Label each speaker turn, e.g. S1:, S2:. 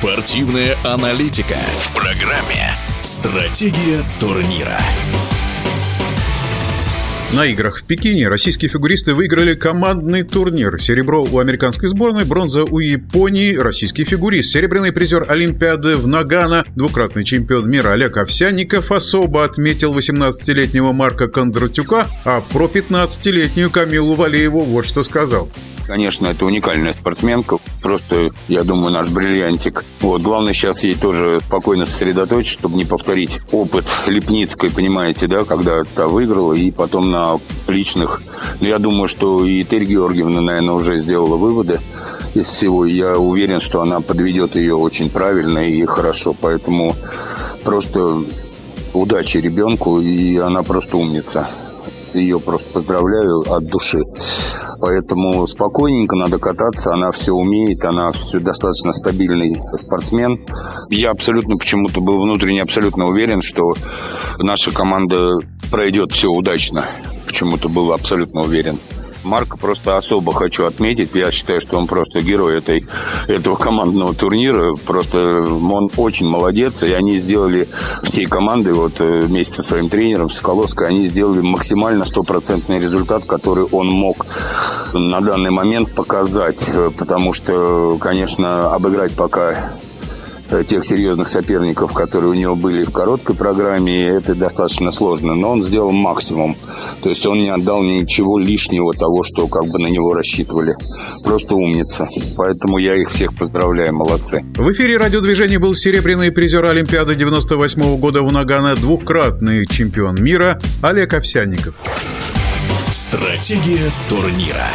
S1: Спортивная аналитика в программе «Стратегия турнира».
S2: На играх в Пекине российские фигуристы выиграли командный турнир. Серебро у американской сборной, бронза у Японии. Российский фигурист, серебряный призер Олимпиады в Нагано, двукратный чемпион мира Олег Овсянников особо отметил 18-летнего Марка Кондратюка, а про 15-летнюю Камилу Валееву вот что сказал.
S3: Конечно, это уникальная спортсменка. Просто, я думаю, наш бриллиантик. Вот, главное сейчас ей тоже спокойно сосредоточиться, чтобы не повторить опыт Лепницкой, понимаете, да, когда та выиграла, и потом на личных. Но я думаю, что и Терь Георгиевна, наверное, уже сделала выводы из всего. Я уверен, что она подведет ее очень правильно и хорошо. Поэтому просто удачи ребенку, и она просто умница ее просто поздравляю от души. Поэтому спокойненько надо кататься, она все умеет, она все достаточно стабильный спортсмен. Я абсолютно почему-то был внутренне абсолютно уверен, что наша команда пройдет все удачно. Почему-то был абсолютно уверен. Марка просто особо хочу отметить. Я считаю, что он просто герой этой, этого командного турнира. Просто он очень молодец. И они сделали всей командой, вот э, вместе со своим тренером Соколовской, они сделали максимально стопроцентный результат, который он мог на данный момент показать. Э, потому что, конечно, обыграть пока Э, тех серьезных соперников, которые у него были в короткой программе, это достаточно сложно. Но он сделал максимум. То есть он не отдал ничего лишнего того, что как бы на него рассчитывали. Просто умница. Поэтому я их всех поздравляю, молодцы.
S2: В эфире радиодвижения был серебряный призер Олимпиады 98 -го года в Нагано, двукратный чемпион мира Олег Овсянников.
S1: Стратегия турнира.